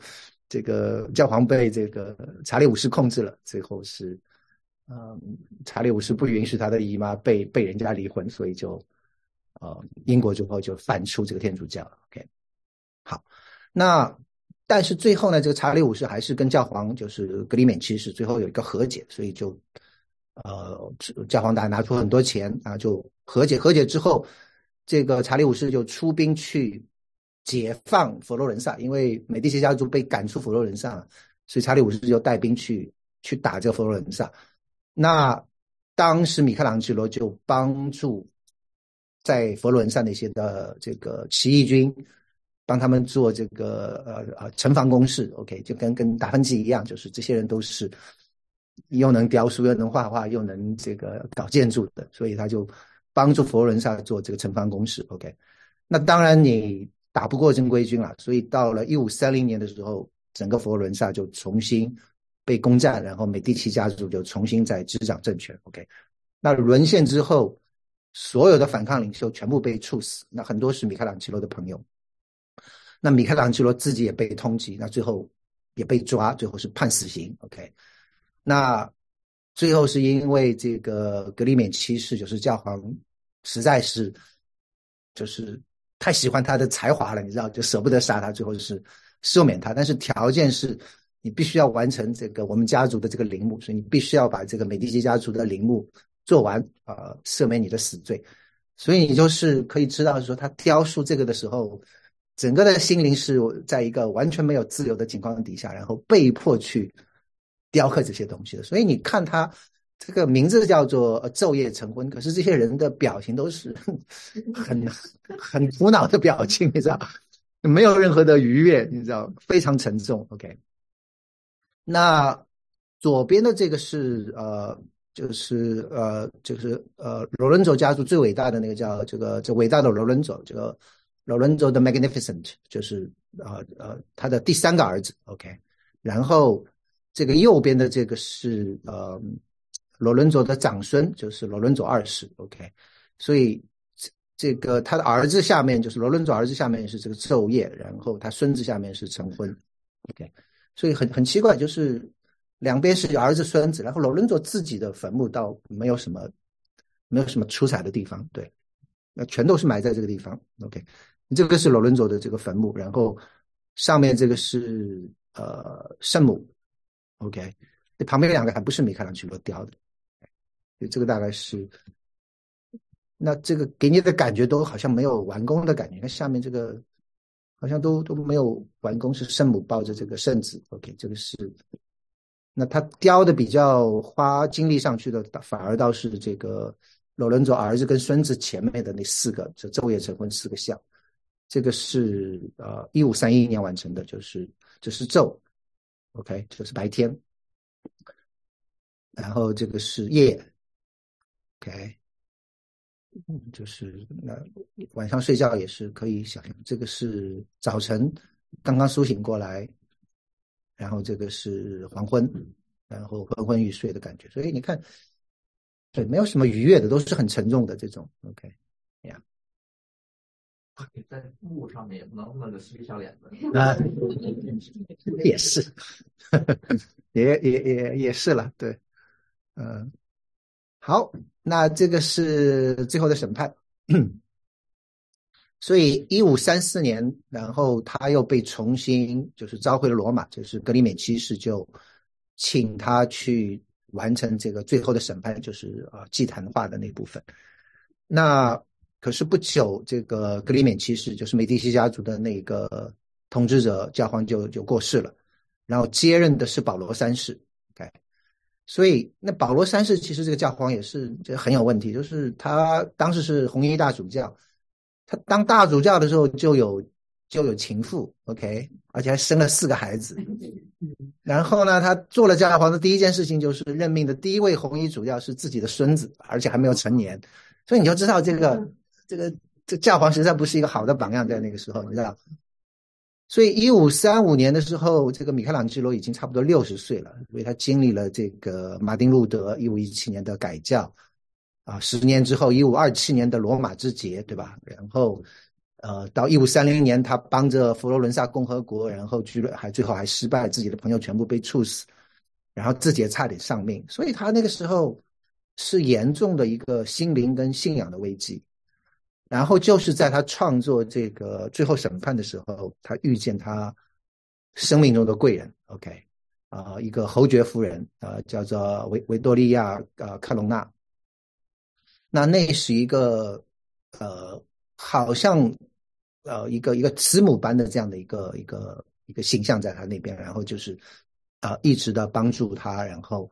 这个教皇被这个查理五世控制了，最后是。嗯，查理五世不允许他的姨妈被被人家离婚，所以就，呃，英国之后就反出这个天主教。OK，好，那但是最后呢，这个查理五世还是跟教皇就是格里勉七世最后有一个和解，所以就，呃，教皇大拿出很多钱啊，就和解。和解之后，这个查理五世就出兵去解放佛罗伦萨，因为美第奇家族被赶出佛罗伦萨，所以查理五世就带兵去去打这个佛罗伦萨。那当时米开朗基罗就帮助在佛罗伦萨那些的这个起义军，帮他们做这个呃呃城防工事，OK，就跟跟达芬奇一样，就是这些人都是又能雕塑又能画画又能这个搞建筑的，所以他就帮助佛罗伦萨做这个城防工事，OK。那当然你打不过正规军了，所以到了一五三零年的时候，整个佛罗伦萨就重新。被攻占，然后美第奇家族就重新再执掌政权。OK，那沦陷之后，所有的反抗领袖全部被处死。那很多是米开朗基罗的朋友。那米开朗基罗自己也被通缉，那最后也被抓，最后是判死刑。OK，那最后是因为这个格里勉七世就是教皇，实在是就是太喜欢他的才华了，你知道，就舍不得杀他，最后是赦免他，但是条件是。你必须要完成这个我们家族的这个陵墓，所以你必须要把这个美第奇家族的陵墓做完，呃，赦免你的死罪。所以你就是可以知道说，他雕塑这个的时候，整个的心灵是在一个完全没有自由的情况底下，然后被迫去雕刻这些东西的。所以你看他这个名字叫做昼夜成婚，可是这些人的表情都是很很苦恼的表情，你知道，没有任何的愉悦，你知道，非常沉重。OK。那左边的这个是呃就是呃，就是呃，罗伦佐家族最伟大的那个叫这个这伟大的罗伦佐，这个罗伦佐的 Magnificent，就是呃呃他的第三个儿子，OK，然后这个右边的这个是呃罗伦佐的长孙，就是罗伦佐二世，OK，所以这个他的儿子下面就是罗伦佐儿子下面是这个昼夜，然后他孙子下面是成婚，OK，所以很很奇怪，就是。两边是儿子孙子，然后罗伦佐自己的坟墓倒没有什么，没有什么出彩的地方，对，那全都是埋在这个地方。OK，这个是罗伦佐的这个坟墓，然后上面这个是呃圣母，OK，旁边两个还不是米开朗基罗雕的，这个大概是，那这个给你的感觉都好像没有完工的感觉，看下面这个好像都都没有完工，是圣母抱着这个圣子，OK，这个是。那他雕的比较花精力上去的，反而倒是这个罗伦佐儿子跟孙子前面的那四个，这昼夜成婚四个像，这个是呃一五三一年完成的，就是这是昼，OK，这是白天，然后这个是夜，OK，就是那晚上睡觉也是可以想象，这个是早晨刚刚苏醒过来。然后这个是黄昏，然后昏昏欲睡的感觉，所以你看，对，没有什么愉悦的，都是很沉重的这种。OK，呀，在墓上面也不能那个嬉皮笑脸的啊，也是，也也也也是了，对，嗯，好，那这个是最后的审判。所以，一五三四年，然后他又被重新就是召回了罗马，就是格里勉七世就请他去完成这个最后的审判，就是啊祭坛化的那部分。那可是不久，这个格里勉七世就是美第奇家族的那个统治者教皇就就过世了，然后接任的是保罗三世。OK，所以那保罗三世其实这个教皇也是这很有问题，就是他当时是红衣大主教。他当大主教的时候就有就有情妇，OK，而且还生了四个孩子。然后呢，他做了教皇的第一件事情就是任命的第一位红衣主教是自己的孙子，而且还没有成年。所以你就知道这个这个这教皇实在不是一个好的榜样，在那个时候，你知道。所以一五三五年的时候，这个米开朗基罗已经差不多六十岁了，所以他经历了这个马丁路德一五一七年的改教。啊，十年之后，一五二七年的罗马之劫，对吧？然后，呃，到一五三零年，他帮着佛罗伦萨共和国，然后居然还最后还失败，自己的朋友全部被处死，然后自己也差点丧命。所以他那个时候是严重的一个心灵跟信仰的危机。然后就是在他创作这个最后审判的时候，他遇见他生命中的贵人，OK，啊，一个侯爵夫人，呃，叫做维维多利亚，呃，克隆纳。那那是一个，呃，好像，呃，一个一个慈母般的这样的一个一个一个形象在他那边，然后就是，啊，一直的帮助他，然后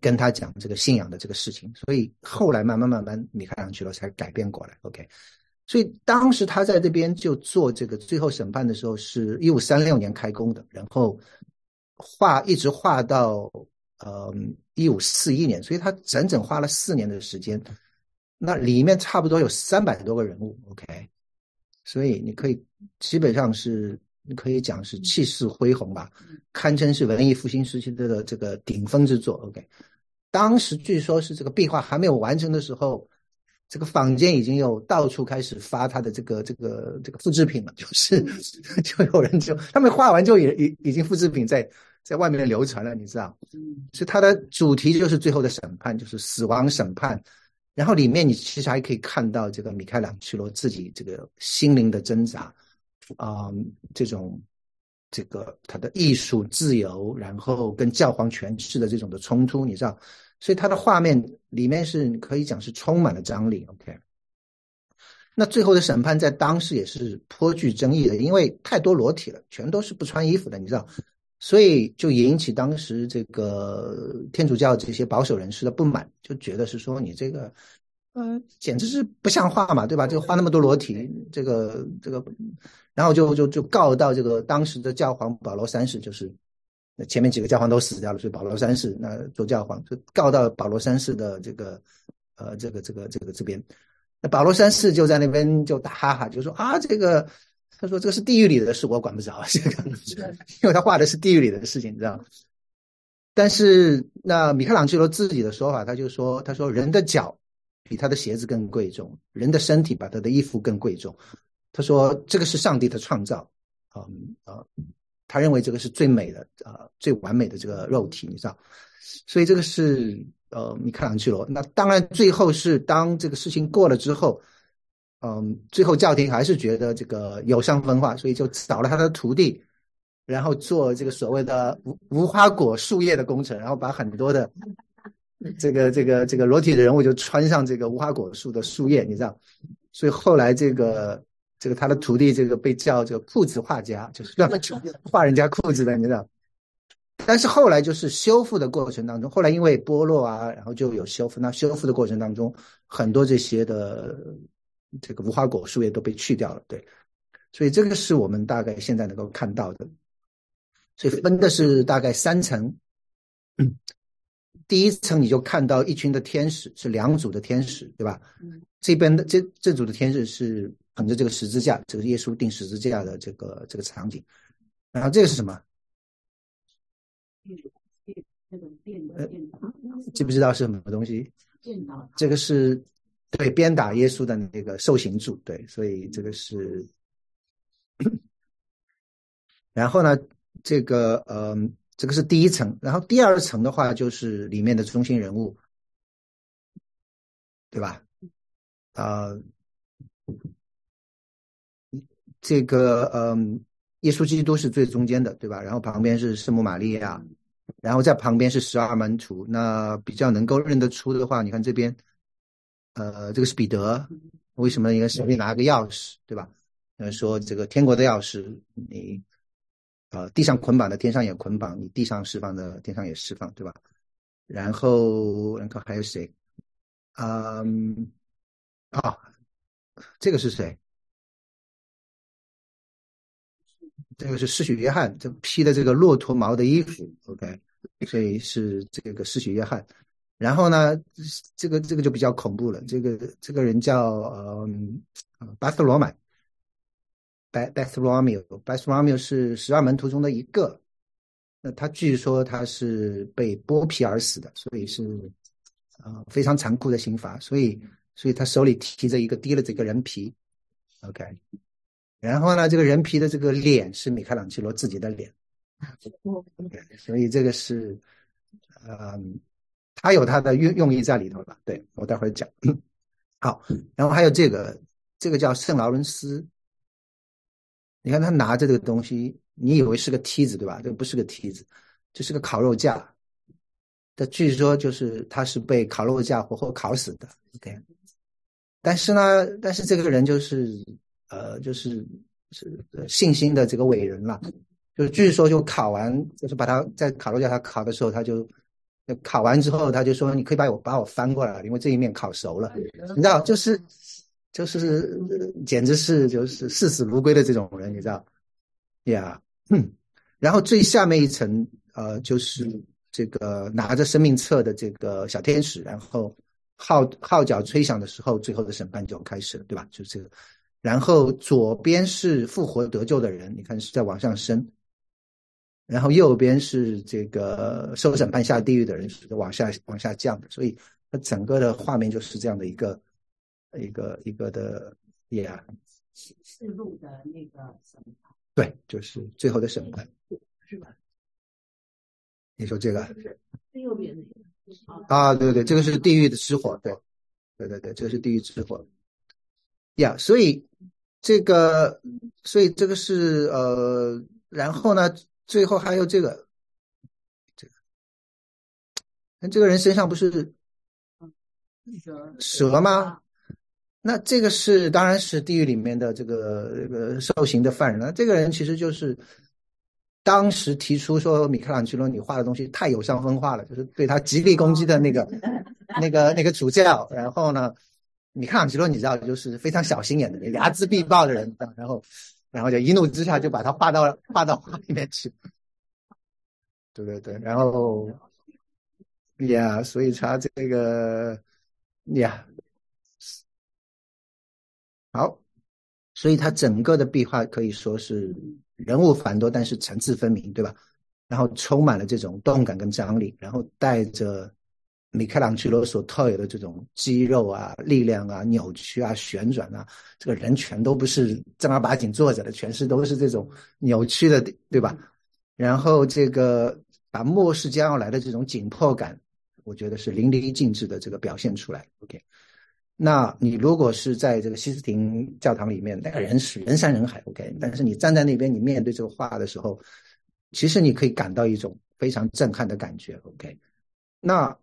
跟他讲这个信仰的这个事情，所以后来慢慢慢慢米开朗基罗才改变过来。OK，所以当时他在这边就做这个最后审判的时候，是一五三六年开工的，然后画一直画到呃一五四一年，所以他整整花了四年的时间。那里面差不多有三百多个人物，OK，所以你可以基本上是可以讲是气势恢宏吧，堪称是文艺复兴时期的这个顶峰之作，OK。当时据说是这个壁画还没有完成的时候，这个坊间已经有到处开始发他的这个这个这个复制品了，就是 就有人就他们画完就已已已经复制品在在外面流传了，你知道？嗯，所以它的主题就是最后的审判，就是死亡审判。然后里面你其实还可以看到这个米开朗基罗自己这个心灵的挣扎，啊，这种这个他的艺术自由，然后跟教皇权势的这种的冲突，你知道，所以他的画面里面是可以讲是充满了张力。OK，那最后的审判在当时也是颇具争议的，因为太多裸体了，全都是不穿衣服的，你知道。所以就引起当时这个天主教这些保守人士的不满，就觉得是说你这个，呃，简直是不像话嘛，对吧？这个画那么多裸体，这个这个，然后就就就告到这个当时的教皇保罗三世，就是那前面几个教皇都死掉了，所以保罗三世那做教皇就告到保罗三世的这个呃这个这个这个这边。那保罗三世就在那边就打哈哈，就说啊这个他说这个是地狱里的事，我管不着这个，因为他画的是地狱里的事情，你知道。但是那米开朗基罗自己的说法，他就说他说人的脚比他的鞋子更贵重，人的身体比他的衣服更贵重。他说这个是上帝的创造，嗯啊。他认为这个是最美的啊，最完美的这个肉体，你知道，所以这个是呃米开朗基罗。那当然，最后是当这个事情过了之后，嗯，最后教廷还是觉得这个有伤分化，所以就找了他的徒弟，然后做这个所谓的无无花果树叶的工程，然后把很多的这个这个这个裸体的人物就穿上这个无花果树的树叶，你知道，所以后来这个。这个他的徒弟，这个被叫这个裤子画家，就是专门画人家裤子的，你知道。但是后来就是修复的过程当中，后来因为剥落啊，然后就有修复。那修复的过程当中，很多这些的这个无花果树叶都被去掉了，对。所以这个是我们大概现在能够看到的。所以分的是大概三层。第一层你就看到一群的天使，是两组的天使，对吧？这边的这这组的天使是。捧着这个十字架，这个耶稣钉十字架的这个这个场景，然后这个是什么？呃，知不知道是什么东西？这个是对鞭打耶稣的那个受刑柱，对，所以这个是。然后呢，这个呃，这个是第一层，然后第二层的话就是里面的中心人物，对吧？啊。这个嗯，耶稣基督是最中间的，对吧？然后旁边是圣母玛利亚，然后在旁边是十二门徒。那比较能够认得出的话，你看这边，呃，这个是彼得，为什么应该手里拿个钥匙，对吧？呃，说这个天国的钥匙，你呃地上捆绑的，天上也捆绑；你地上释放的，天上也释放，对吧？然后，然后还有谁？嗯，啊，这个是谁？这个是施血约翰，这披的这个骆驼毛的衣服，OK，所以是这个施血约翰。然后呢，这个这个就比较恐怖了。这个这个人叫嗯巴斯罗买，Beth Bethlomeo，Beth Bethlomeo 是十二门徒中的一个。那他据说他是被剥皮而死的，所以是啊非常残酷的刑罚。所以所以他手里提着一个提了这个人皮，OK。然后呢，这个人皮的这个脸是米开朗基罗自己的脸，所以这个是，嗯，他有他的用用意在里头了？对我待会儿讲。好，然后还有这个，这个叫圣劳伦斯，你看他拿着这个东西，你以为是个梯子对吧？这不是个梯子，这是个烤肉架。他据说就是他是被烤肉架活活烤死的。OK，但是呢，但是这个人就是。呃，就是是信心的这个伟人了，就是据说就烤完，就是把他在烤肉架上烤的时候，他就烤完之后，他就说：“你可以把我把我翻过来，因为这一面烤熟了。”你知道，就是就是简直是就是视死如归的这种人，你知道？呀，然后最下面一层呃，就是这个拿着生命册的这个小天使，然后号号角吹响的时候，最后的审判就开始了，对吧？就是这个。然后左边是复活得救的人，你看是在往上升，然后右边是这个受审判下地狱的人，是往下往下降的，所以它整个的画面就是这样的一个一个一个的呀。四四路的那个审判。对，就是最后的审判，是吧？你说这个？最右边那个。啊，对对，这个是地狱的之火，对，对对对，这个是地狱之火。呀，所以这个，所以这个是呃，然后呢，最后还有这个，这个，那这个人身上不是蛇吗？那这个是当然是地狱里面的这个这个受刑的犯人了。这个人其实就是当时提出说米开朗基罗你画的东西太有伤风化了，就是对他极力攻击的那个 那个那个主教，然后呢。米开朗基罗，你知道，就是非常小心眼的人，睚眦必报的人，然后，然后就一怒之下就把他画到画到画里面去。对对对，然后呀，所以他这个呀，好，所以他整个的壁画可以说是人物繁多，但是层次分明，对吧？然后充满了这种动感跟张力，然后带着米开朗基罗所特有的这种肌肉啊、力量啊、扭曲啊、旋转啊，这个人全都不是正儿八经坐着的，全是都是这种扭曲的，对吧？然后这个把末世将要来的这种紧迫感，我觉得是淋漓尽致的这个表现出来。OK，那你如果是在这个西斯廷教堂里面，那个人是人山人海，OK，但是你站在那边，你面对这个画的时候，其实你可以感到一种非常震撼的感觉。OK，那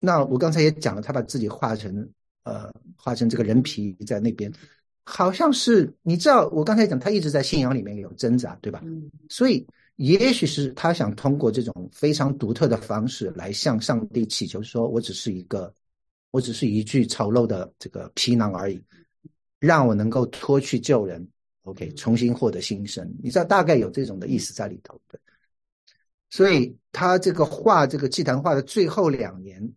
那我刚才也讲了，他把自己画成呃画成这个人皮在那边，好像是你知道，我刚才讲他一直在信仰里面有挣扎，对吧？嗯所以也许是他想通过这种非常独特的方式来向上帝祈求，说我只是一个，我只是一具丑陋的这个皮囊而已，让我能够脱去旧人，OK，重新获得新生。你知道大概有这种的意思在里头，对。所以他这个画这个祭坛画的最后两年，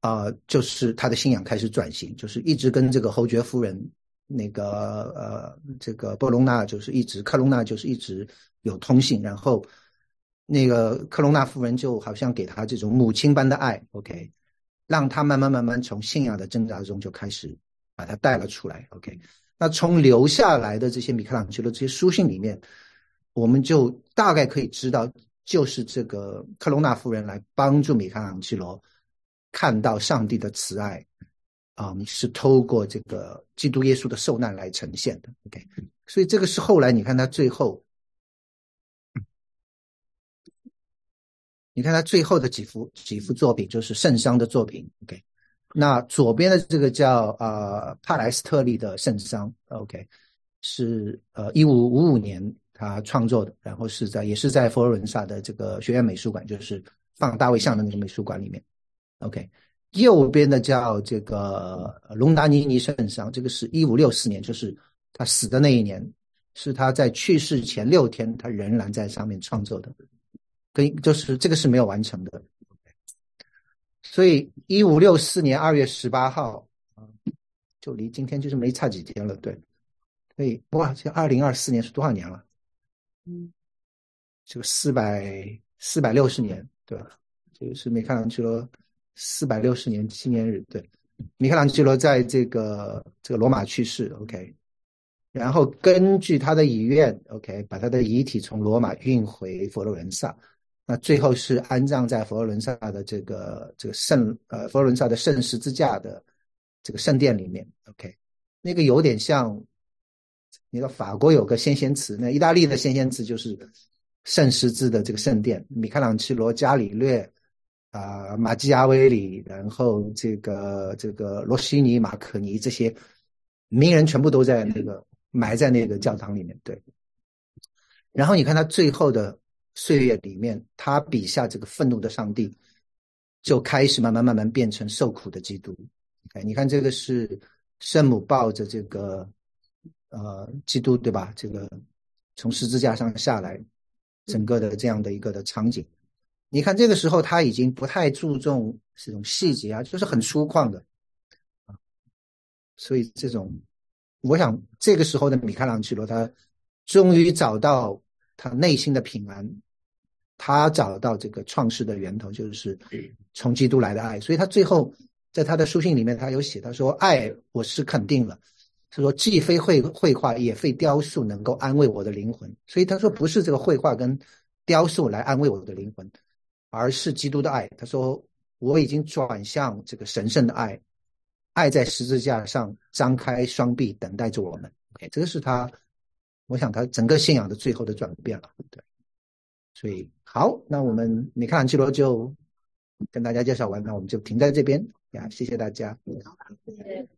啊、就是他的信仰开始转型，就是一直跟这个侯爵夫人那个呃，这个波隆纳就是一直克隆纳就是一直有通信，然后那个克隆纳夫人就好像给他这种母亲般的爱，OK，让他慢慢慢慢从信仰的挣扎中就开始把他带了出来，OK。那从留下来的这些米开朗基罗这些书信里面，我们就大概可以知道，就是这个克隆纳夫人来帮助米开朗基罗看到上帝的慈爱，啊、是透过这个基督耶稣的受难来呈现的。OK，所以这个是后来你看他最后，你看他最后的几幅几幅作品就是圣殇的作品。OK，那左边的这个叫呃帕莱斯特利的圣殇，OK，是呃一五五五年他创作的，然后是在也是在佛罗伦萨的这个学院美术馆，就是放大卫像的那个美术馆里面。OK，右边的叫这个呃隆达尼尼圣殇，这个是一五六四年，就是他死的那一年，是他在去世前六天，他仍然在上面创作的，跟就是这个是没有完成的。所以一五六四年二月十八号啊，就离今天就是没差几天了，对。所以哇，这二零二四年是多少年了？嗯，这个四百四百六十年，对吧？这个是米开朗基罗四百六十年纪念日，对。米开朗基罗在这个这个罗马去世，OK。然后根据他的遗愿，OK，把他的遗体从罗马运回佛罗伦萨，那最后是安葬在佛罗伦萨的这个这个圣呃佛罗伦萨的圣十字架的这个圣殿里面，OK。那个有点像，你知道法国有个先贤祠，那意大利的先贤祠就是圣十字的这个圣殿，米开朗基罗、伽利略啊、马基亚维里，然后这个这个罗西尼、马可尼这些名人全部都在那个埋在那个教堂里面，对。然后你看他最后的岁月里面，他笔下这个愤怒的上帝就开始慢慢慢慢变成受苦的基督。哎，你看这个是圣母抱着这个呃基督，对吧？这个从十字架上下来，整个的这样的一个的场景。你看这个时候他已经不太注重这种细节啊，就是很粗犷的啊。所以这种，我想这个时候的米开朗基罗他终于找到他内心的平安，他找到这个创世的源头，就是从基督来的爱。所以他最后在他的书信里面，他有写，他说：“爱我是肯定了。”他说：“既非绘绘画，也非雕塑能够安慰我的灵魂。”所以他说：“不是这个绘画跟雕塑来安慰我的灵魂，而是基督的爱。”他说：“我已经转向这个神圣的爱，爱在十字架上张开双臂等待着我们。这个是他，我想他整个信仰的最后的转变了。对，所以好，那我们米开朗基罗就跟大家介绍完，那我们就停在这边呀，谢谢大家。谢谢